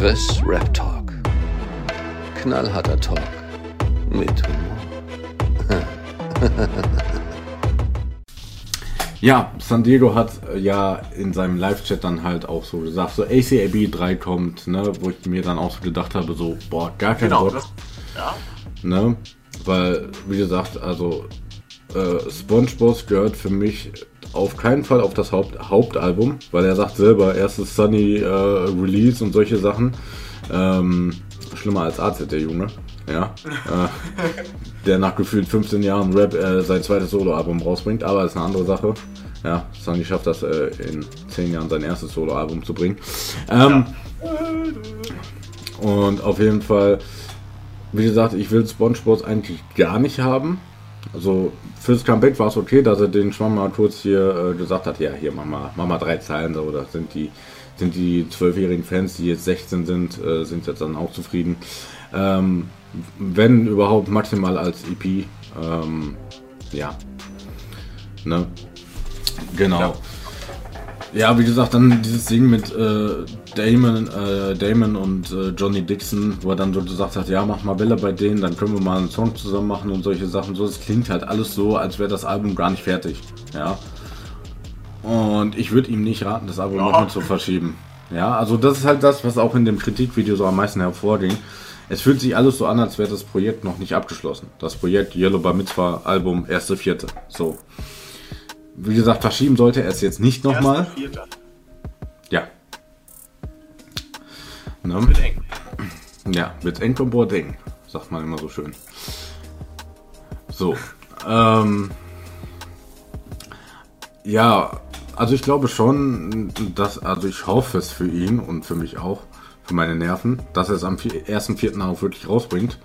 Chris Rap Talk. Knallharter Talk mit Humor. Ja, San Diego hat äh, ja in seinem Live-Chat dann halt auch so gesagt, so ACAB 3 kommt, ne, wo ich mir dann auch so gedacht habe, so, boah, gar kein Genau, Bock, das, ja. ne, weil, wie gesagt, also, äh, SpongeBob gehört für mich auf keinen Fall auf das Haupt Hauptalbum, weil er sagt selber, erstes Sunny äh, Release und solche Sachen, ähm, schlimmer als AZ, der Junge, ja, äh, der nach gefühlt 15 Jahren Rap äh, sein zweites Soloalbum rausbringt, aber ist eine andere Sache. Ja, Sunny schafft das äh, in 10 Jahren sein erstes Soloalbum zu bringen. Ähm, Und auf jeden Fall, wie gesagt, ich will SpongeBob eigentlich gar nicht haben. Also fürs Comeback war es okay, dass er den Schwamm mal kurz hier äh, gesagt hat, ja, hier mach mal, mach mal drei Zeilen, so, das sind die sind die zwölfjährigen Fans, die jetzt 16 sind, äh, sind jetzt dann auch zufrieden. Ähm, wenn überhaupt maximal als EP. Ähm, ja. Ne? Genau. Ja. Ja. wie gesagt, dann dieses Ding mit äh, Damon, äh, Damon und äh, Johnny Dixon, wo er dann so gesagt hat, ja, mach mal Bälle bei denen, dann können wir mal einen Song zusammen machen und solche Sachen. So, das klingt halt alles so, als wäre das Album gar nicht fertig. Ja. Und ich würde ihm nicht raten, das Album Ja. nochmal zu verschieben. Ja, also das ist halt das, was auch in dem Kritikvideo so am meisten hervorging. Es fühlt sich alles so an, als wäre das Projekt noch nicht abgeschlossen. Das Projekt Yellow Bar Mitzvah Album, erste, vierte. So. Wie gesagt, verschieben sollte er es jetzt nicht nochmal. Erster, Vierter. Ne? Wird eng. Ja, mit eng und Boarding, sagt man immer so schön. So. Ähm, ja, also ich glaube schon, dass, also ich hoffe es für ihn und für mich auch, für meine Nerven, dass er es am vier- 1.4. auch wirklich rausbringt.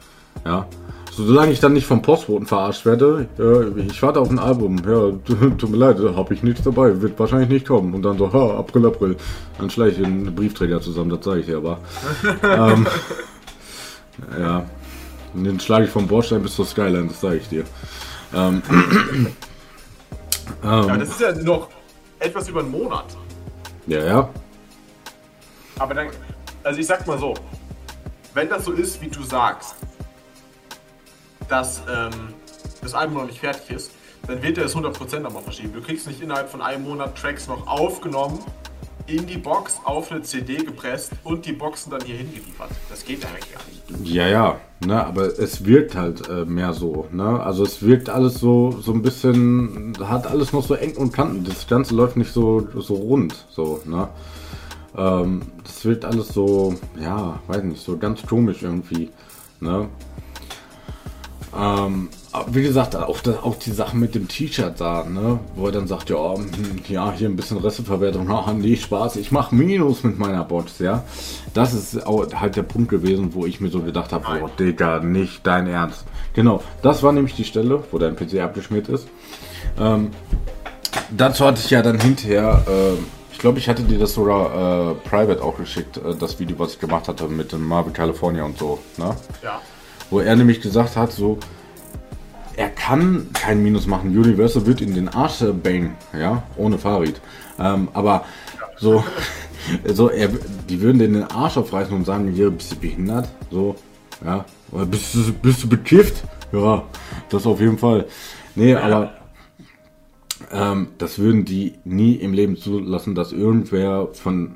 Ja. Solange ich dann nicht vom Postboten verarscht werde, ja, ich warte auf ein Album, ja, tut mir leid, habe ich nichts dabei, wird wahrscheinlich nicht kommen. Und dann so, ha, April, April. Dann schleiche ich einen Briefträger zusammen, das sage ich dir aber. ähm, ja. Den schlage ich vom Bordstein bis zur Skyline, das sage ich dir. Ähm, Ja, das ist ja noch etwas über einen Monat. ja, ja. Aber dann, also ich sag mal so, wenn das so ist, wie du sagst, dass ähm, das Album noch nicht fertig ist, dann wird er es 100% nochmal verschieben. Du kriegst nicht innerhalb von einem Monat Tracks noch aufgenommen, in die Box, auf eine CD gepresst und die Boxen dann hier hingeliefert. Das geht ja eigentlich gar nicht. Ja, ja, ne, aber es wirkt halt äh, mehr so, ne? Also es wirkt alles so, so ein bisschen, hat alles noch so Ecken und Kanten. Das Ganze läuft nicht so, so rund, so, ne? Ähm, das wirkt alles so, ja, weiß nicht, so ganz komisch irgendwie, ne? Ähm, wie gesagt, auch, das, auch die Sache mit dem T-Shirt da, ne? Wo er dann sagt, ja, hm, ja, hier ein bisschen Resteverwertung, haha, nee, Spaß, ich mache Minus mit meiner Box, ja. Das ist auch halt der Punkt gewesen, wo ich mir so gedacht habe, oh, Digga, nicht dein Ernst. Genau, das war nämlich die Stelle, wo dein PC abgeschmiert ist. Ähm, dazu hatte ich ja dann hinterher, äh, ich glaube, ich hatte dir das sogar äh, private auch geschickt, äh, das Video, was ich gemacht hatte mit dem Marvel California und so, ne? Ja. Wo er nämlich gesagt hat, so, er kann kein Minus machen. Universal wird in den Arsch bangen, ja, ohne Fahrrad. Ähm, aber so, so er, die würden den den Arsch aufreißen und sagen, hier, bist du behindert? So, ja, oder bist du, bist du bekifft? Ja, das auf jeden Fall. Nee, aber ähm, das würden die nie im Leben zulassen, dass irgendwer von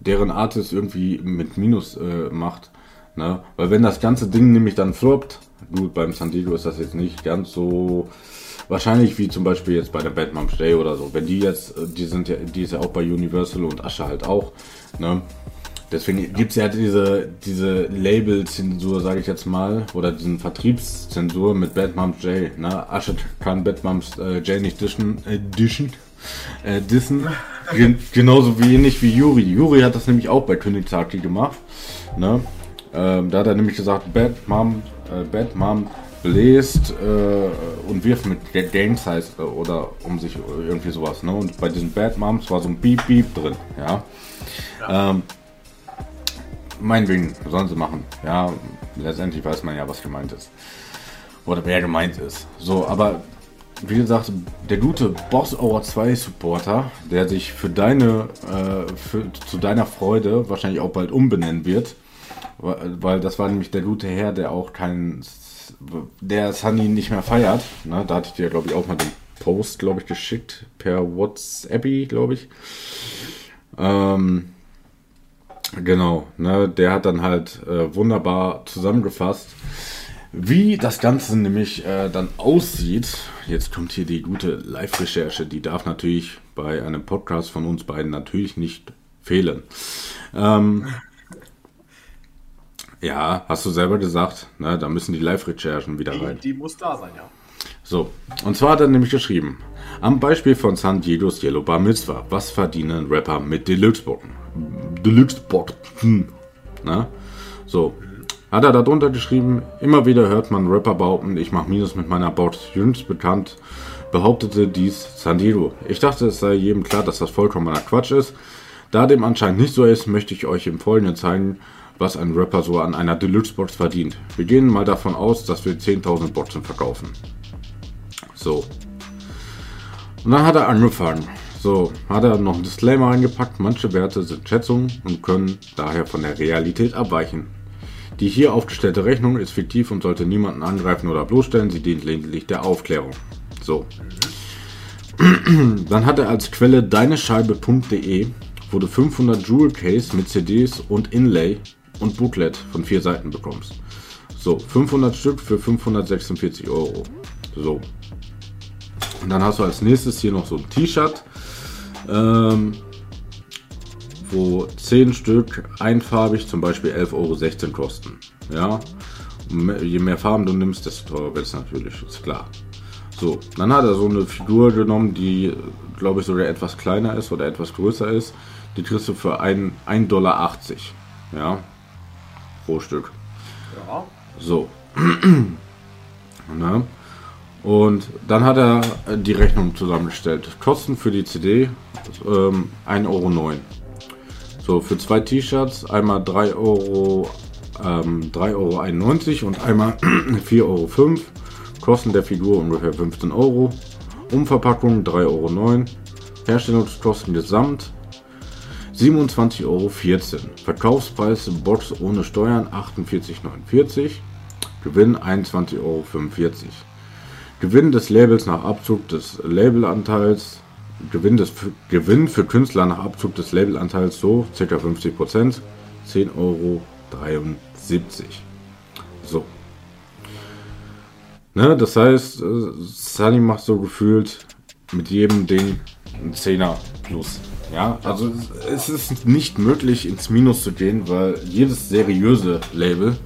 deren Artist irgendwie mit Minus äh, macht. Ne? Weil wenn das ganze Ding nämlich dann floppt, gut, beim San Diego ist das jetzt nicht ganz so wahrscheinlich wie zum Beispiel jetzt bei der Moms Day oder so. Wenn die jetzt, äh, die sind ja, die ist ja auch bei Universal und Asche halt auch. Ne? Deswegen gibt's ja diese, diese Label-Zensur, sage ich jetzt mal, oder diesen Vertriebszensur mit Bad Moms J. Ne? Asche kann Bad Moms äh, J nicht dischen, äh, dischen, äh, dissen. Gen genauso wie ähnlich wie Yuri. Yuri hat das nämlich auch bei Königssaki gemacht. Ne? Ähm, da hat er nämlich gesagt, Bad Mom, äh, Bad Mom bläst äh, und wirft mit Ga- Gang Size äh, oder um sich äh, irgendwie sowas. Ne? Und bei diesen Bad Moms war so ein Beep Beep drin. Ja. Ähm, meinetwegen, sollen sie machen. Ja, letztendlich weiß man ja, was gemeint ist. Oder wer gemeint ist. So, aber wie gesagt, der gute Boss Hour 2 Supporter, der sich für deine, äh, für, zu deiner Freude wahrscheinlich auch bald umbenennen wird, weil, das war nämlich der gute Herr, der auch keinen, der Sunny nicht mehr feiert. Ne? Da hatte ich dir, glaube ich, auch mal den Post, glaube ich, geschickt per WhatsApp, glaube ich. Ähm, genau, ne? der hat dann halt äh, wunderbar zusammengefasst, wie das Ganze nämlich äh, dann aussieht. Jetzt kommt hier die gute Live-Recherche, die darf natürlich bei einem Podcast von uns beiden natürlich nicht fehlen. Ähm, ja, hast du selber gesagt, ne, da müssen die Live-Recherchen wieder rein. Die, die muss da sein, ja. So, und zwar hat er nämlich geschrieben, am Beispiel von San Diego's Yellow Bar Mitzvah, was verdienen Rapper mit Deluxe-Boxen? Deluxe-Boxen, ne? So, hat er darunter geschrieben, immer wieder hört man Rapper behaupten, ich mache Minus mit meiner Box. Jüngst bekannt behauptete dies San Diego. Ich dachte, es sei jedem klar, dass das vollkommener Quatsch ist. Da dem anscheinend nicht so ist, möchte ich euch im Folgenden zeigen, was ein Rapper so an einer Deluxe-Box verdient. Wir gehen mal davon aus, dass wir 10.000 Boxen verkaufen. So. Und dann hat er angefangen. So, hat er noch ein Disclaimer eingepackt. Manche Werte sind Schätzungen und können daher von der Realität abweichen. Die hier aufgestellte Rechnung ist fiktiv und sollte niemanden angreifen oder bloßstellen. Sie dient lediglich der Aufklärung. So. Dann hat er als Quelle deinescheibe.de, wo du 500 Jewel Case mit CDs und Inlay und Booklet von vier Seiten bekommst. So, 500 Stück für 546 Euro. So. Und dann hast du als nächstes hier noch so ein T-Shirt, ähm, wo 10 Stück einfarbig zum Beispiel 11,16 Euro kosten. Ja. Je mehr Farben du nimmst, desto teurer wird es natürlich, ist klar. So, dann hat er so eine Figur genommen, die glaube ich sogar etwas kleiner ist oder etwas größer ist. Die kriegst du für 1,80 Dollar. Ja, pro Stück. Ja. So. ne? Und dann hat er die Rechnung zusammengestellt. Kosten für die CD ähm, 1,09 Euro. So, für zwei T-Shirts einmal 3 Euro, ähm, 3,91 Euro und einmal 4,05 Euro. Kosten der Figur ungefähr 15 Euro. Umverpackung 3,09 Euro. Herstellungskosten gesamt 27,14 Euro. Verkaufspreis Box ohne Steuern 48,49 Euro. Gewinn 21,45 Euro. Gewinn des Labels nach Abzug des Labelanteils. Gewinn, des, Gewinn für Künstler nach Abzug des Labelanteils so ca. 50%. 10,73 Euro. So. Ne, das heißt, äh, Sunny macht so gefühlt mit jedem Ding ein Zehner plus. Ja, also es ist nicht möglich ins Minus zu gehen, weil jedes seriöse Label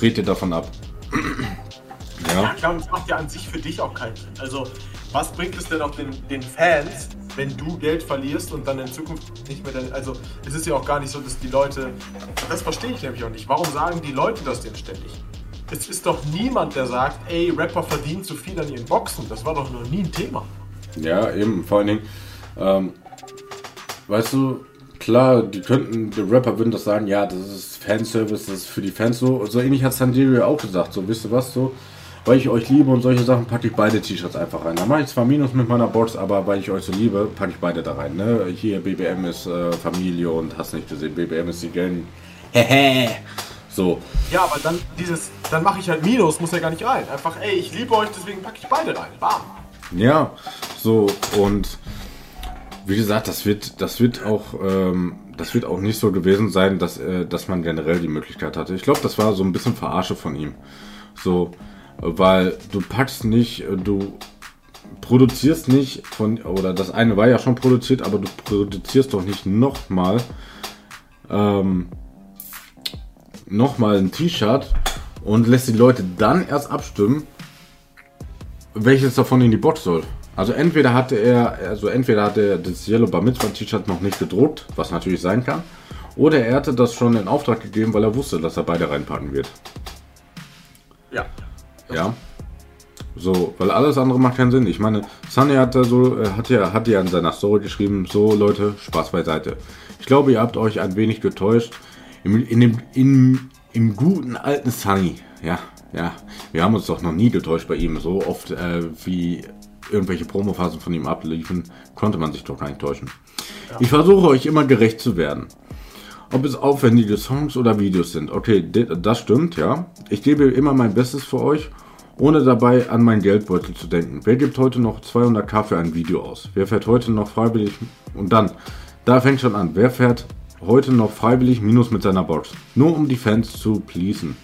redet davon ab. ja. ja, klar, und es macht ja an sich für dich auch keinen Sinn. Also, was bringt es denn auch den, den Fans, wenn du Geld verlierst und dann in Zukunft nicht mehr dein. Also, es ist ja auch gar nicht so, dass die Leute. Das verstehe ich nämlich auch nicht. Warum sagen die Leute das denn ständig? Es ist doch niemand, der sagt, ey, Rapper verdienen zu viel an ihren Boxen. Das war doch noch nie ein Thema. Ja, eben, vor allen Dingen. Ähm, weißt du, klar, die könnten, die Rapper würden das sagen, ja, das ist Fanservice, das ist für die Fans so. So ähnlich hat San Diego auch gesagt, so, wisst ihr was, so, weil ich euch liebe und solche Sachen, packe ich beide T-Shirts einfach rein. Da mache ich zwar Minus mit meiner Box, aber weil ich euch so liebe, packe ich beide da rein. Ne? Hier, BBM ist äh, Familie und hast nicht gesehen, BBM ist die Gang. Hehe. so. Ja, aber dann dieses, dann mache ich halt Minus, muss ja gar nicht rein. Einfach, ey, ich liebe euch, deswegen packe ich beide rein. Bam. Ja, so und wie gesagt, das wird, das wird auch, ähm, das wird auch nicht so gewesen sein, dass, äh, dass man generell die Möglichkeit hatte. Ich glaube, das war so ein bisschen Verarsche von ihm. So, weil du packst nicht, äh, du produzierst nicht von, oder das eine war ja schon produziert, aber du produzierst doch nicht nochmal, ähm, nochmal ein T-Shirt und lässt die Leute dann erst abstimmen, welches davon in die Box soll. Also entweder hatte er, also entweder hatte er das Yellow Bar Mitzvah T-Shirt noch nicht gedruckt, was natürlich sein kann, oder er hatte das schon in Auftrag gegeben, weil er wusste, dass er beide reinpacken wird. Ja. Ja. So, weil alles andere macht keinen Sinn. Ich meine, Sunny hat da so, äh, hat ja, hat ja in seiner Story geschrieben, so Leute, Spaß beiseite. Ich glaube, ihr habt euch ein wenig getäuscht. Im, in dem, in, im guten alten Sunny, ja, ja, wir haben uns doch noch nie getäuscht bei ihm, so oft äh, wie irgendwelche Promophasen von ihm abliefen, konnte man sich doch gar nicht täuschen. Ich versuche euch immer gerecht zu werden. Ob es aufwendige Songs oder Videos sind. Okay, das stimmt, ja. Ich gebe immer mein Bestes für euch, ohne dabei an meinen Geldbeutel zu denken. Wer gibt heute noch 200k für ein Video aus? Wer fährt heute noch freiwillig... Und dann, da fängt schon an. Wer fährt heute noch freiwillig Minus mit seiner Box? Nur um die Fans zu pleasen.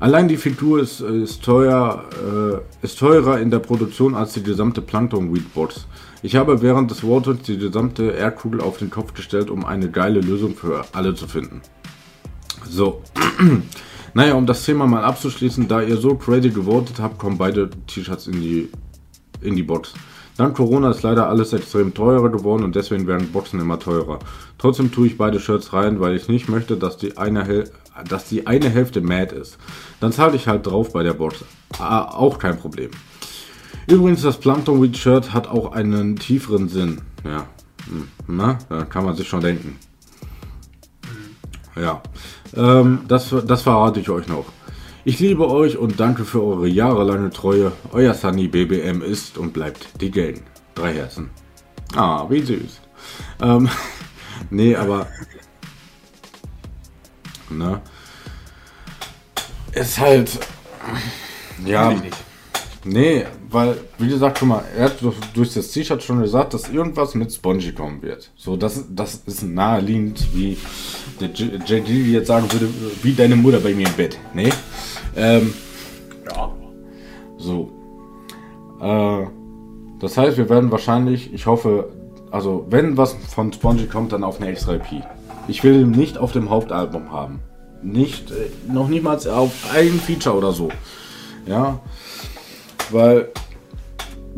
Allein die Figur ist, ist, teuer, äh, ist teurer in der Produktion als die gesamte Plankton Weed Box. Ich habe während des Votings die gesamte Erdkugel auf den Kopf gestellt, um eine geile Lösung für alle zu finden. So. naja, um das Thema mal abzuschließen, da ihr so crazy gewotet habt, kommen beide T-Shirts in die, in die Box. Dank Corona ist leider alles extrem teurer geworden und deswegen werden Boxen immer teurer. Trotzdem tue ich beide Shirts rein, weil ich nicht möchte, dass die eine, dass die eine Hälfte mad ist. Dann zahle ich halt drauf bei der Box. Ah, auch kein Problem. Übrigens, das Plankton Weed Shirt hat auch einen tieferen Sinn. Ja, hm, na, da kann man sich schon denken. Ja, ähm, das, das verrate ich euch noch. Ich liebe euch und danke für eure jahrelange Treue. Euer Sunny BBM ist und bleibt die Gang. Drei Herzen. Ah, wie süß. Ähm, nee, aber. Ne? Ist halt. Ja. Nee, weil, wie gesagt, guck mal, er hat durch das T-Shirt schon gesagt, dass irgendwas mit Spongy kommen wird. So, das, das ist naheliegend, wie der JG jetzt sagen würde, wie deine Mutter bei mir im Bett. Nee? Ähm, ja. So. Äh, das heißt, wir werden wahrscheinlich, ich hoffe, also wenn was von Spongy kommt, dann auf eine extra EP. Ich will ihn nicht auf dem Hauptalbum haben. Nicht, äh, noch niemals auf ein Feature oder so. Ja. Weil,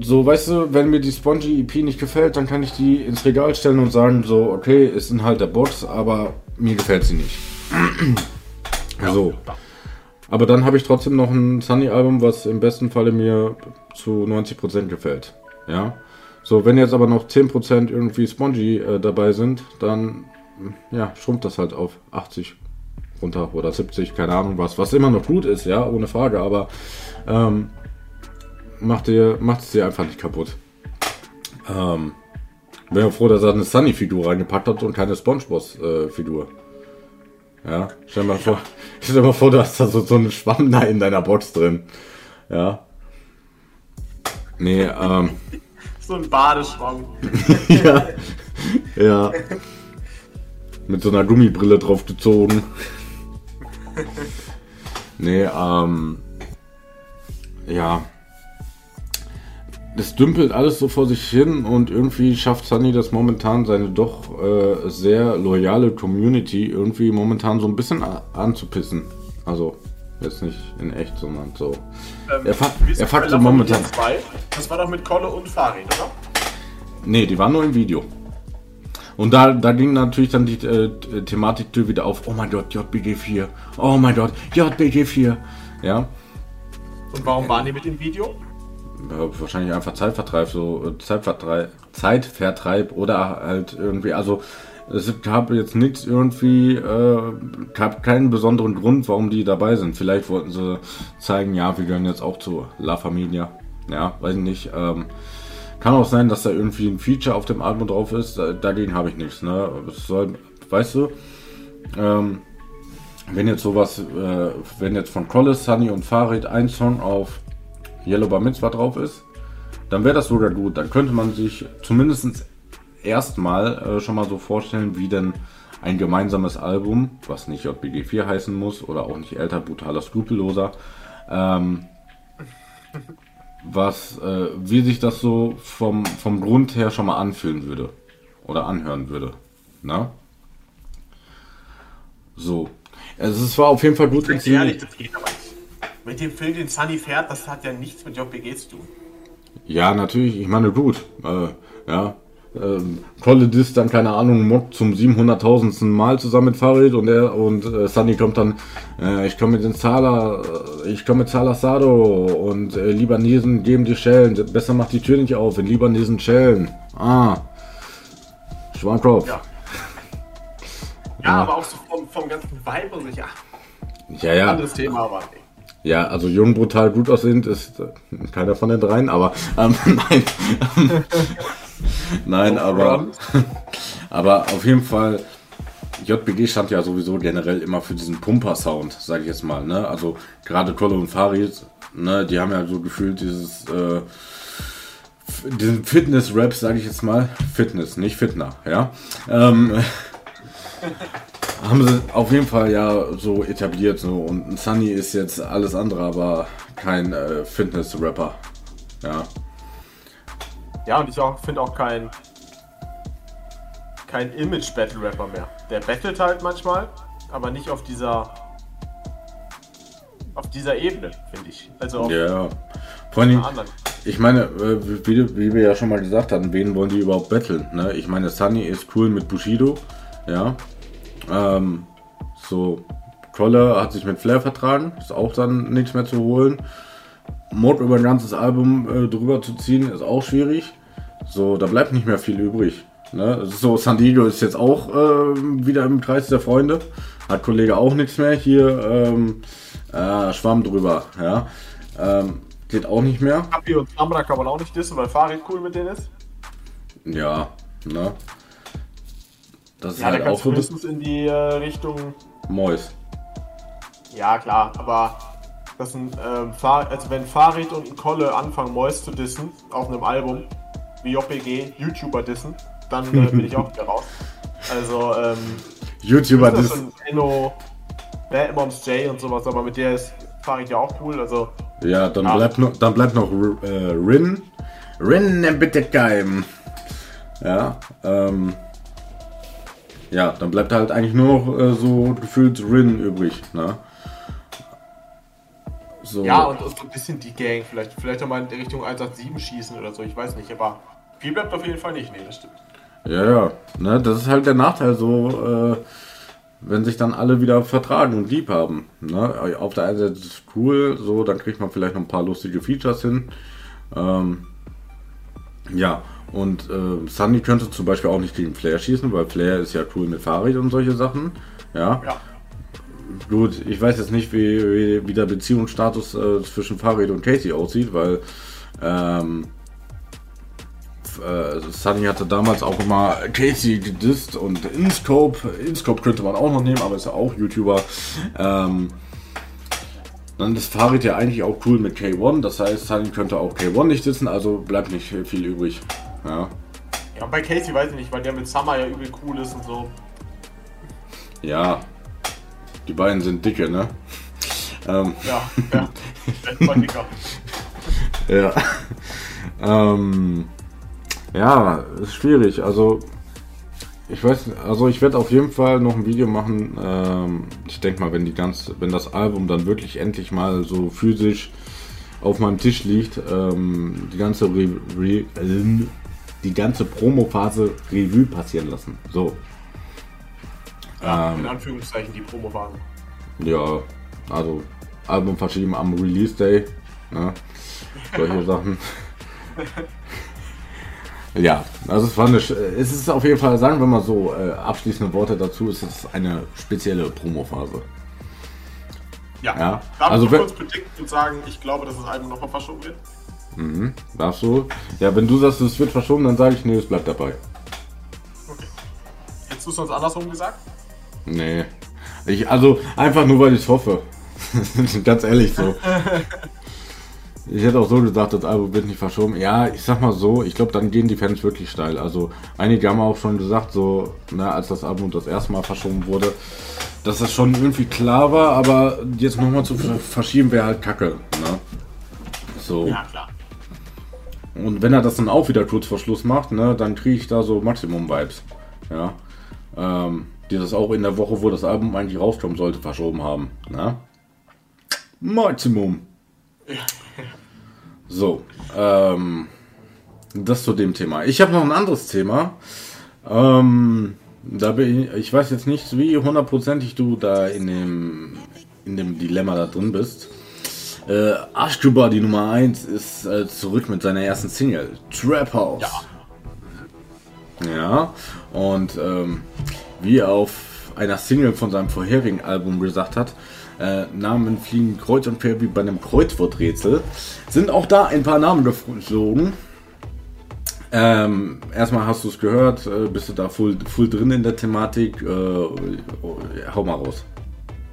so, weißt du, wenn mir die Spongy EP nicht gefällt, dann kann ich die ins Regal stellen und sagen, so, okay, ist Inhalt der Box, aber mir gefällt sie nicht. so. Aber dann habe ich trotzdem noch ein Sunny-Album, was im besten Falle mir zu 90% gefällt. Ja. So, wenn jetzt aber noch 10% irgendwie Spongy äh, dabei sind, dann ja, schrumpft das halt auf 80 runter oder 70, keine Ahnung was, was immer noch gut ist, ja, ohne Frage, aber ähm, macht, ihr, macht es dir einfach nicht kaputt. Ähm, ja froh, dass er eine Sunny-Figur reingepackt hat und keine Spongeboss-Figur. Äh, ja, stell mal vor, stell mal vor, du hast da so, so einen Schwamm da in deiner Box drin. Ja. Nee, ähm. So ein Badeschwamm. ja. Ja. Mit so einer Gummibrille drauf gezogen. nee, ähm. Ja das dümpelt alles so vor sich hin und irgendwie schafft Sunny das momentan seine doch äh, sehr loyale Community irgendwie momentan so ein bisschen anzupissen. Also jetzt nicht in echt, sondern so. Ähm, er fuckt er fuckt so momentan. Das war doch mit Kolle und Farid, oder? Nee, die waren nur im Video. Und da, da ging natürlich dann die äh, Thematik wieder auf, oh mein Gott, JBG 4, oh mein Gott, JBG 4. Ja. Und warum waren die mit dem Video? Wahrscheinlich einfach Zeitvertreib, so äh, Zeitvertreib, Zeitvertreib oder halt irgendwie, also es gab jetzt nichts irgendwie, äh, gab keinen besonderen Grund, warum die dabei sind. Vielleicht wollten sie zeigen, ja, wir gehören jetzt auch zu La Familia. Ja, weiß ich nicht. Ähm, kann auch sein, dass da irgendwie ein Feature auf dem Album drauf ist. Dagegen habe ich nichts. Ne? Soll, weißt du, ähm, wenn jetzt sowas, äh, wenn jetzt von Collis, Sunny und Farid ein Song auf Yellow Bar Mitzvah drauf ist, dann wäre das sogar gut. Dann könnte man sich zumindest erstmal äh, schon mal so vorstellen, wie denn ein gemeinsames Album, was nicht JBG 4 heißen muss oder auch nicht älter, brutaler, skrupelloser, ähm, was, äh, wie sich das so vom, vom Grund her schon mal anfühlen würde oder anhören würde. Na? So. Also es war auf jeden Fall gut inszeniert. Mit dem Film, den Sunny fährt, das hat ja nichts mit JPG zu tun. Ja, natürlich. Ich meine, gut. Äh, ja. Ähm, tolle Diss dann, keine Ahnung, Mod zum 700.000. Mal zusammen mit Farid und er und äh, Sunny kommt dann, äh, ich komme mit den Zala, äh, ich komme mit Zala Sado und äh, Libanesen geben die Schellen, besser macht die Tür nicht auf, in Libanesen Schellen. Ah. Schwankopf. Ja. ja. ja. aber auch so vom, vom ganzen Vibe und sich, ja. Ja, ja. Anderes Thema, aber. Ja, also jung, brutal, gut aussehend ist äh, keiner von den dreien, aber ähm, nein. nein, aber, aber auf jeden Fall, JBG stand ja sowieso generell immer für diesen Pumper-Sound, sage ich jetzt mal. Ne? Also gerade Kolle und Farid, ne, die haben ja so gefühlt dieses äh, diesen Fitness-Rap, sage ich jetzt mal. Fitness, nicht Fitner, ja. Ähm, haben sie auf jeden Fall ja so etabliert. So. Und Sunny ist jetzt alles andere, aber kein äh, Fitness-Rapper. Ja. Ja, und ich finde auch kein, kein Image-Battle-Rapper mehr. Der battelt halt manchmal, aber nicht auf dieser auf dieser Ebene, finde ich. Also ja. Vor allem, ich meine, äh, wie, wie, wir ja schon mal gesagt hatten, wen wollen die überhaupt battlen? Ne? Ich meine, Sunny ist cool mit Bushido, ja. Ähm, so, Koller hat sich mit Flair vertragen, ist auch dann nichts mehr zu holen. Mod über ein ganzes Album äh, drüber zu ziehen, ist auch schwierig. So, da bleibt nicht mehr viel übrig. Ne? So, San Diego ist jetzt auch äh, wieder im Kreis der Freunde. Hat Kollege auch nichts mehr. Hier ähm, äh, Schwamm drüber. Ja. Ähm, geht auch nicht mehr. Kapi und Samra kann man auch nicht dissen, weil Farid cool mit denen ist. Ja, ne? Das ist ja, halt auch so mindestens in die äh, Richtung Mois. Ja, klar, aber das sind, ähm, also wenn Farid und Kolle anfangen, Mois zu dissen auf einem Album, wie JPG, YouTuber dissen, dann äh, bin ich auch wieder raus. Also, ähm, YouTuber dissen. Enno, Bad Moms J und sowas, aber mit der ist Farid ja auch cool, also. Ja, dann ja. bleibt noch, dann bleibt noch äh, Rin. Rin bitte geim. Ja, ähm, ja, dann bleibt halt eigentlich nur noch äh, so gefühlt Rin übrig, ne? So. Ja, und, und so ein bisschen die Gang, vielleicht, vielleicht mal in Richtung 187 schießen oder so, ich weiß nicht, aber viel bleibt auf jeden Fall nicht, nee, das stimmt. Ja, ja, ne, das ist halt der Nachteil, so, äh, wenn sich dann alle wieder vertragen und lieb haben. Ne? Auf der einen Seite ist es cool, so, dann kriegt man vielleicht noch ein paar lustige Features hin. Ähm, ja, und äh, Sunny könnte zum Beispiel auch nicht gegen Flair schießen, weil Flair ist ja cool mit Fahrrad und solche Sachen. Ja. ja. Gut, ich weiß jetzt nicht, wie, wie, wie der Beziehungsstatus äh, zwischen Farid und Casey aussieht, weil ähm, äh, Sunny hatte damals auch immer Casey gedisst und InScope. InScope könnte man auch noch nehmen, aber ist ja auch YouTuber. Ähm, dann ist Farid ja eigentlich auch cool mit K1, das heißt, Sunny könnte auch K1 nicht sitzen, also bleibt nicht viel übrig. Ja. Ja, bei Casey weiß ich nicht, weil der mit Summer ja übel cool ist und so. Ja. Die beiden sind dicke, ne? Ähm. Ja, ja. dicker. ja. ähm. Ja, ist schwierig. Also, ich weiß, also ich werde auf jeden Fall noch ein Video machen. Ähm, ich denke mal, wenn die ganze, wenn das Album dann wirklich endlich mal so physisch auf meinem Tisch liegt, ähm, die ganze Re Re die ganze Promo-Phase Revue passieren lassen. So. Ja, ähm, in Anführungszeichen die Promo-Phase. Ja, also Album verschieben am Release Day. Ne? Solche Sachen. Ja, also es war eine, es ist auf jeden Fall, sagen wir mal so, äh, abschließende Worte dazu, es ist eine spezielle Promo-Phase. Ja, ja. darf also, ich kurz predikten und sagen, ich glaube, dass das Album nochmal verschoben wird? Mhm, darfst du? Ja, wenn du sagst, es wird verschoben, dann sage ich, nee, es bleibt dabei. Okay. Hättest du es sonst andersrum gesagt? Nee. Ich, also, einfach nur, weil ich es hoffe. Ganz ehrlich so. Ich hätte auch so gesagt, das Album wird nicht verschoben. Ja, ich sag mal so, ich glaube, dann gehen die Fans wirklich steil. Also einige haben auch schon gesagt, so, na, ne, als das Album das erste Mal verschoben wurde, dass das schon irgendwie klar war, aber jetzt nochmal zu verschieben wäre halt kacke. Ne? So. Ja, klar. Und wenn er das dann auch wieder kurz vor Schluss macht, ne, dann kriege ich da so Maximum-Vibes. Ja. Ähm, die das auch in der Woche, wo das Album eigentlich rauskommen sollte, verschoben haben. Ne? Maximum. So, ähm, das zu dem Thema. Ich habe noch ein anderes Thema. Ähm, da bin ich, ich weiß jetzt nicht, wie hundertprozentig du da in dem, in dem Dilemma da drin bist. Äh, Ashkuba, die Nummer 1, ist äh, zurück mit seiner ersten Single, Trap House. Ja. Ja, und ähm, wie er auf einer Single von seinem vorherigen Album gesagt hat, Äh, Namen fliegen kreuz und quer wie bei einem Kreuzworträtsel. Sind auch da ein paar Namen geflogen. Ähm, erstmal hast du es gehört, äh, bist du da full, full drin in der Thematik. Äh, oh, hau mal raus.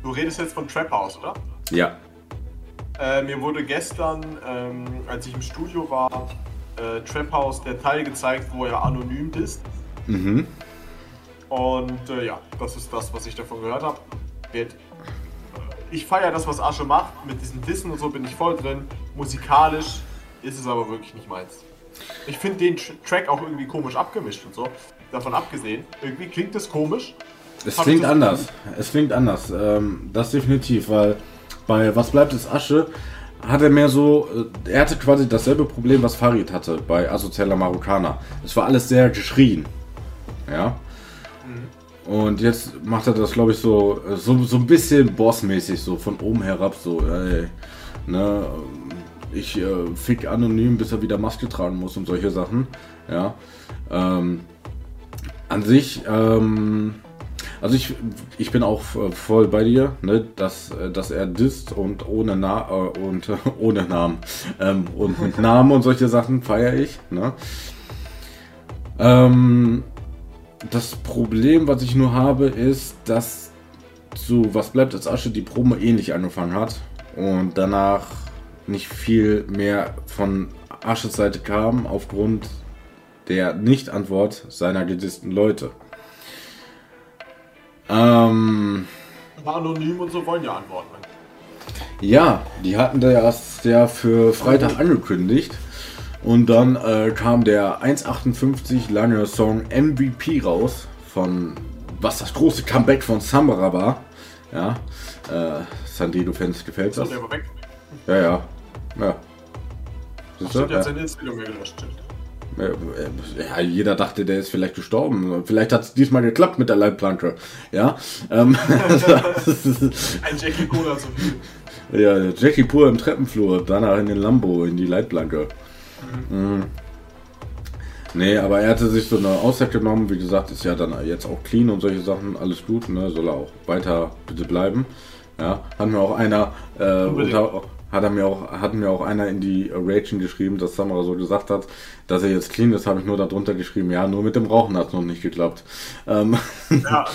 Du redest jetzt von Trap House, oder? Ja. Äh, mir wurde gestern, ähm, als ich im Studio war, äh, Trap House der Teil gezeigt, wo er anonym ist. Mhm. Und äh, ja, das ist das, was ich davon gehört habe. Ich feiere das, was Asche macht. Mit diesen Dissen und so bin ich voll drin. Musikalisch ist es aber wirklich nicht meins. Ich finde den Track auch irgendwie komisch abgemischt und so. Davon abgesehen, irgendwie klingt es komisch. Es klingt anders. Es klingt anders. Ähm, das definitiv, weil bei Was bleibt ist Asche hat er mehr so, äh, er hatte quasi dasselbe Problem, was Farid hatte bei Asozialer Marokkaner. Es war alles sehr geschrien. Ja. Mhm. Und jetzt macht er das, glaube ich, so, so, so ein bisschen bossmäßig, so von oben herab, so, ey, ne, ich äh, fick anonym, bis er wieder Maske tragen muss und solche Sachen. Ja. Ähm, an sich, ähm, also ich, ich bin auch äh, voll bei dir, ne, dass, äh, dass er disst und ohne Na äh, und ohne Namen ähm, und mit Namen und solche Sachen feiere ich. Ne. Ähm, das Problem, was ich nur habe, ist, dass zu Was bleibt als Asche die Promo ähnlich angefangen hat und danach nicht viel mehr von Asches Seite kam aufgrund der Nicht-Antwort seiner gedissten Leute. Ähm, War anonym und so wollen ja antworten. Ja, die hatten das ja für Freitag angekündigt. Und dann äh, kam der 1,58 lange Song MVP raus von was das große Comeback von Samara war. Ja, äh, Sandido-Fans gefällt das. Ja, ja. Ja. Siehst du? Ja. Seine Instagram gelöscht. Ja, jeder dachte, der ist vielleicht gestorben. Vielleicht hat es diesmal geklappt mit der Leitplanke. Ja. Ähm, Ein Jackie Cola zu viel. Ja, Jackie pur im Treppenflur, danach in den Lambo, in die Leitplanke. Mhm. Mhm. Nee, aber er hatte sich so eine Auszeit genommen. Wie gesagt, ist ja dann jetzt auch clean und solche Sachen. Alles gut, ne? Soll er auch weiter bitte bleiben. Ja, hat mir auch einer äh, unter, hat er mir auch, hat mir auch einer in die Reaction geschrieben, dass Samara so gesagt hat, dass er jetzt clean ist, habe ich nur darunter geschrieben, ja, nur mit dem Rauchen hat es noch nicht geklappt. Ähm, ja.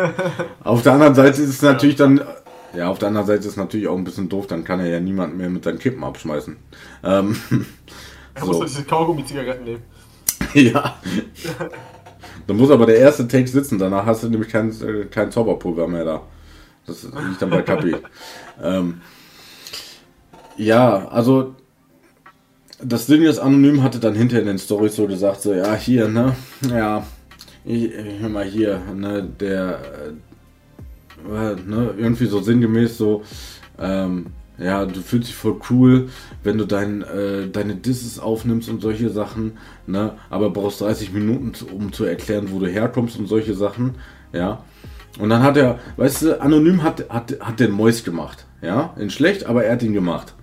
auf der anderen Seite ist es natürlich dann, ja, auf der anderen Seite ist es natürlich auch ein bisschen doof, dann kann er ja niemanden mehr mit seinen Kippen abschmeißen. Ähm, er so. muss diese Kaugummi-Zigaretten nehmen. ja. dann muss aber der erste Take sitzen, danach hast du nämlich kein, äh, kein Zauberpulver mehr da. Das liegt dann bei Kapi. ähm, ja, also das Ding ist, Anonym hatte dann hinter in den Stories so gesagt, so, ja, hier, ne, ja, ich, hör mal hier, ne, der, äh, ne, irgendwie so sinngemäß so, ähm, ja, du fühlst dich voll cool, wenn du dein, äh, deine Disses aufnimmst und solche Sachen, ne, aber brauchst 30 Minuten, um zu erklären, wo du herkommst und solche Sachen, ja. Und dann hat er, weißt du, Anonym hat, hat, hat den Mäus gemacht, ja, in schlecht, aber er hat ihn gemacht.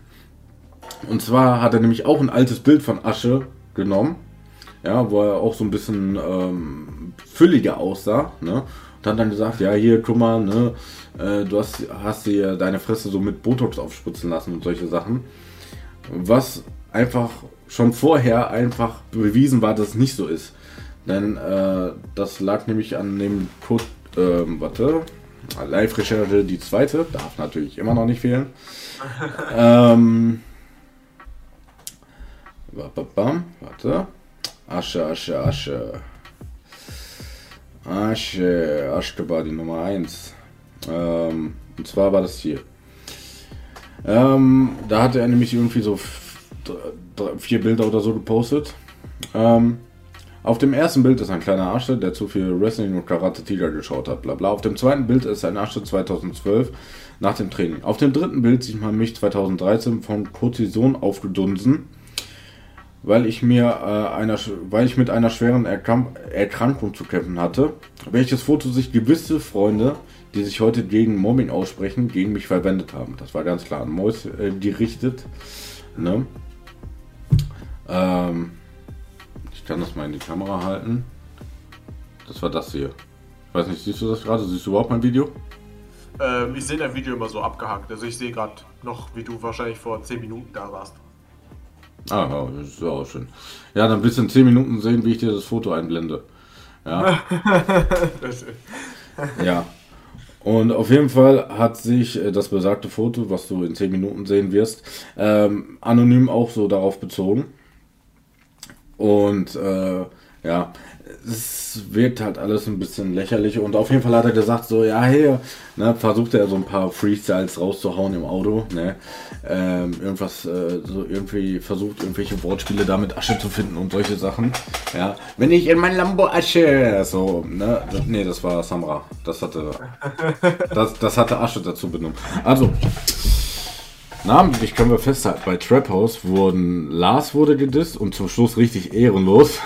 Und zwar hat er nämlich auch ein altes Bild von Asche genommen, ja, wo er auch so ein bisschen ähm, fülliger aussah, ne? Und hat dann gesagt, ja, hier, guck mal, ne, äh, du hast, hast dir deine Fresse so mit Botox aufspritzen lassen und solche Sachen. Was einfach schon vorher einfach bewiesen war, dass es nicht so ist. Denn äh, das lag nämlich an dem Code, äh, warte, Live-Recherche, die zweite, darf natürlich immer noch nicht fehlen. ähm, Warte. Asche, Asche, Asche. Asche, Aschkebar, die Nummer 1. Ähm, und zwar war das hier. Ähm, da hatte er nämlich irgendwie so vier Bilder oder so gepostet. Ähm, auf dem ersten Bild ist ein kleiner Asche, der zu viel Wrestling und Karate Tiger geschaut hat, bla. Auf dem zweiten Bild ist ein Asche 2012 nach dem Training. Auf dem dritten Bild sieht man mich 2013 von Cortison aufgedunsen weil ich mir äh, einer, weil ich mit einer schweren Erkrank Erkrankung zu kämpfen hatte, welches Foto sich gewisse Freunde, die sich heute gegen Mobbing aussprechen, gegen mich verwendet haben. Das war ganz klar an Mois äh, gerichtet. Ne? Ähm, ich kann das mal in die Kamera halten. Das war das hier. Ich weiß nicht, siehst du das gerade? Siehst du überhaupt mein Video? Ähm, ich sehe dein Video immer so abgehackt. Also ich sehe gerade noch, wie du wahrscheinlich vor 10 Minuten da warst. Ah, ja, das ist ja auch schön. Ja, dann bist du in 10 Minuten sehen, wie ich dir das Foto einblende. Ja. ja. Und auf jeden Fall hat sich äh, das besagte Foto, was du in 10 Minuten sehen wirst, ähm, anonym auch so darauf bezogen. Und äh, ja, es wirkt halt alles ein bisschen lächerlich und auf jeden Fall hat er gesagt so, ja, hey, ne, versucht er so ein paar Freestyles rauszuhauen im Auto, ne, ähm, irgendwas, äh, so irgendwie versucht irgendwelche Wortspiele damit Asche zu finden und solche Sachen, ja, wenn ich in mein Lambo Asche, so, ne, nee, das war Samra, das hatte, das, das hatte Asche dazu benommen, also, Namentlich können wir festhalten, bei Trap House wurden Lars wurde gedisst und zum Schluss richtig ehrenlos.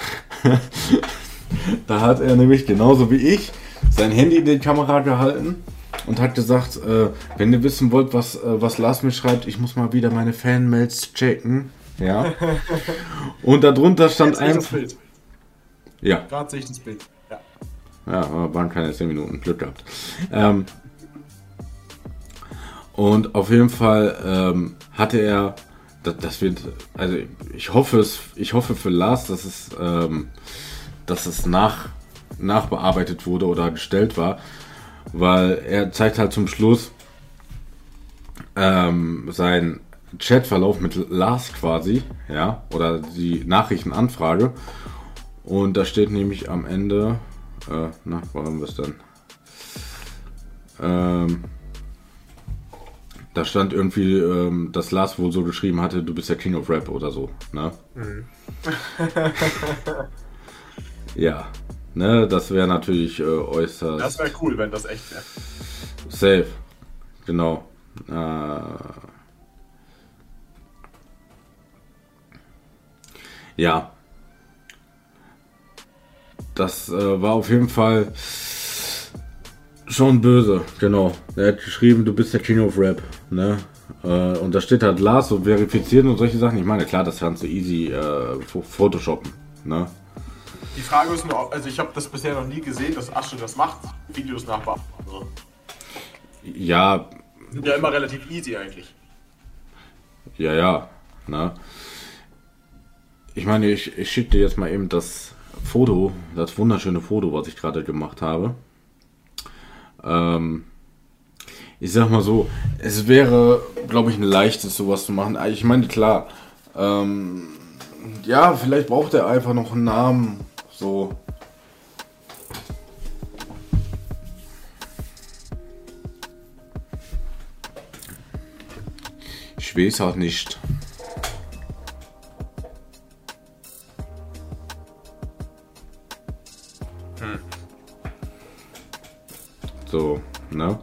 Da hat er nämlich genauso wie ich sein Handy in die Kamera gehalten und hat gesagt, äh, wenn ihr wissen wollt, was, äh, was Lars mir schreibt, ich muss mal wieder meine Fanmails checken. Ja. Und darunter stand einfach. Ja. Gerade sehe ich das Bild. Ja. Ja, waren keine 10 Minuten. Glück gehabt. Ähm, und auf jeden Fall ähm, hatte er, das, das, wird, also ich hoffe es, ich hoffe für Lars, dass es ähm, dass es nach, nachbearbeitet wurde oder gestellt war, weil er zeigt halt zum Schluss ähm, seinen Chatverlauf mit Lars quasi, ja, oder die Nachrichtenanfrage. Und da steht nämlich am Ende, äh, na, wir es denn? Ähm, da stand irgendwie, ähm, dass Lars wohl so geschrieben hatte, du bist der King of Rap oder so, ne? Mhm. Ja, ne, das wäre natürlich äh, äußerst. Das wäre cool, wenn das echt wäre. Safe, genau. Äh, ja. Das äh, war auf jeden Fall schon böse, genau. Er hat geschrieben, du bist der King of Rap, ne? Äh, und da steht halt Lars so verifiziert und solche Sachen. Ich meine, klar, das kannst du easy äh, photoshoppen, ne? Die Frage ist nur, also ich habe das bisher noch nie gesehen, dass Asche das macht, Videos nachbauen. Also, ja. Sind ja immer relativ easy eigentlich. Ja, ja. Na. Ich meine, ich, ich schicke dir jetzt mal eben das Foto, das wunderschöne Foto, was ich gerade gemacht habe. Ähm, ich sag mal so, es wäre, glaube ich, ein leichtes, sowas zu machen. Ich meine, klar, ähm, ja, vielleicht braucht er einfach noch einen Namen so. Ich weiß auch nicht. So, ne?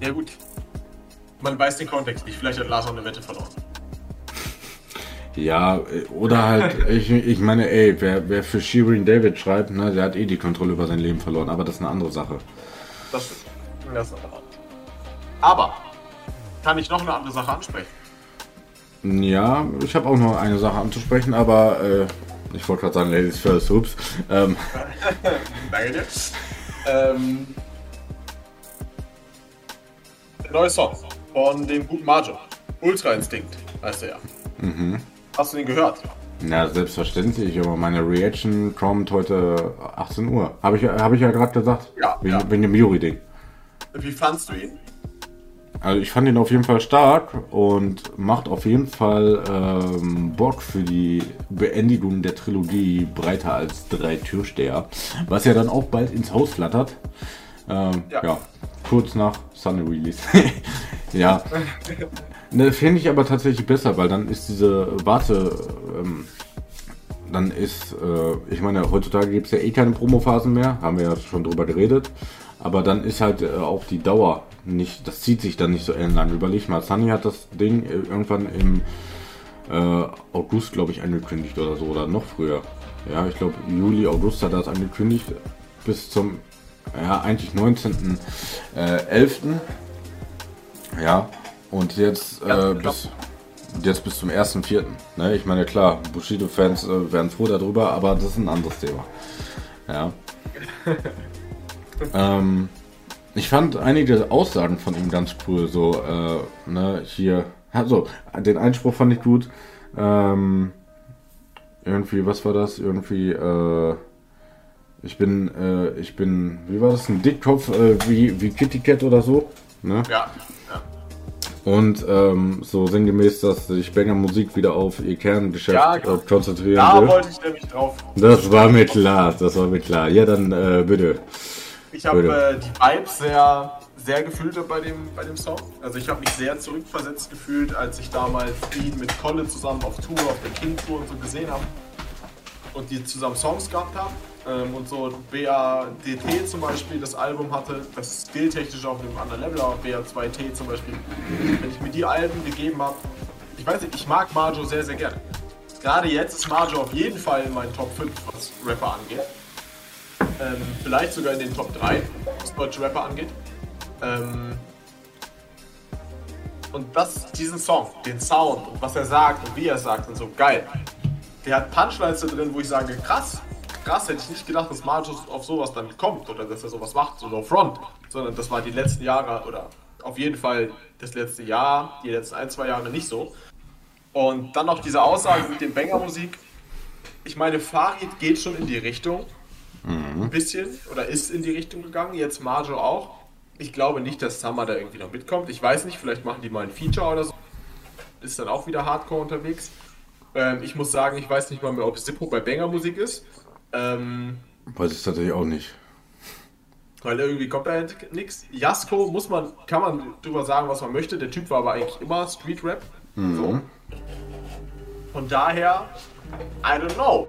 Ja gut, man weiß den Kontext nicht. Vielleicht hat Lars auch eine Wette verloren. Ja, oder halt, ich, ich meine, ey, wer, wer für Shirin David schreibt, ne, der hat eh die Kontrolle über sein Leben verloren, aber das ist eine andere Sache. Das stimmt. Das ist eine Aber, kann ich noch eine andere Sache ansprechen? Ja, ich habe auch noch eine Sache anzusprechen, aber äh, ich wollte gerade sagen, Ladies first, ups. Ähm. Danke dir. Ähm, der neue Song von dem guten Majo. Ultra Instinct heißt er ja. Mhm. Hast du den gehört? Ja, selbstverständlich, aber meine Reaction kommt heute 18 Uhr. Habe ich, hab ich ja gerade gesagt. Ja. Wegen, ja. wegen dem Yuri-Ding. Wie fandst du ihn? Also ich fand ihn auf jeden Fall stark und macht auf jeden Fall ähm, Bock für die Beendigung der Trilogie breiter als drei Türsteher, was ja dann auch bald ins Haus flattert. Ähm, ja. ja. kurz nach Sunny Release. Ja. Ne, Finde ich aber tatsächlich besser, weil dann ist diese Warte, ähm, dann ist, äh, ich meine, heutzutage gibt es ja eh keine Promophasen mehr, haben wir ja schon drüber geredet, aber dann ist halt äh, auch die Dauer nicht, das zieht sich dann nicht so ellenlang. Überleg mal, Sunny hat das Ding äh, irgendwann im äh, August, glaube ich, angekündigt oder so, oder noch früher. Ja, ich glaube, Juli, August hat er das angekündigt, bis zum, ja, eigentlich 19.11. Äh, ja, und jetzt äh, bis, jetzt bis zum 1.4. Ne? Ich meine, klar, Bushido-Fans äh, wären froh darüber, aber das ist ein anderes Thema. Ja. ähm, ich fand einige Aussagen von ihm ganz cool. So, äh, ne, hier, also, den Einspruch fand ich gut. Ähm, irgendwie, was war das? Irgendwie, äh, ich bin, äh, ich bin, wie war das? Ein Dickkopf äh, wie, wie Kitty Cat oder so. Ne? Ja, ja. Und ähm, so sinngemäß, dass sich Banger Musik wieder auf ihr Kerngeschäft Ja, äh, konzentrieren Da will. wollte ich nämlich drauf. Das war mir klar, das war mir klar. Ja, dann äh, bitte. Ich habe äh, die Vibes sehr, sehr gefühlt bei dem, bei dem Song. Also ich habe mich sehr zurückversetzt gefühlt, als ich damals ihn mit Kolle zusammen auf Tour, auf der King Tour und so gesehen habe. Und die zusammen Songs gehabt haben. Ähm, und so BADT zum Beispiel das Album hatte, das skilltechnisch auf einem anderen Level, aber BA2T zum Beispiel. Wenn ich mir die Alben gegeben habe, ich weiß nicht, ich mag Marjo sehr, sehr gerne. Gerade jetzt ist Marjo auf jeden Fall in meinen Top 5, was Rapper angeht. Ähm, vielleicht sogar in den Top 3, was deutsche Rapper angeht. Ähm, und das, diesen Song, den Sound und was er sagt und wie er sagt und so, geil. Der hat Punchlines da drin, wo ich sage, krass, krass, hätte ich nicht gedacht, dass Marjo auf sowas dann kommt oder dass er sowas macht, so no front. Sondern das war die letzten Jahre oder auf jeden Fall das letzte Jahr, die letzten ein, zwei Jahre nicht so. Und dann noch diese Aussage mit dem Banger-Musik. Ich meine, Farid geht schon in die Richtung, ein bisschen oder ist in die Richtung gegangen, jetzt Marjo auch. Ich glaube nicht, dass Summer da irgendwie noch mitkommt. Ich weiß nicht, vielleicht machen die mal ein Feature oder so. Ist dann auch wieder Hardcore unterwegs. Ähm, ich muss sagen, ich weiß nicht mal mehr, ob Zippo bei Banger Musik ist. Ähm, Weiß ich tatsächlich auch nicht. weil irgendwie kommt da nichts. Jasko muss man, kann man drüber sagen, was man möchte. Der Typ war aber eigentlich immer Street Rap. So. Von daher, I don't know.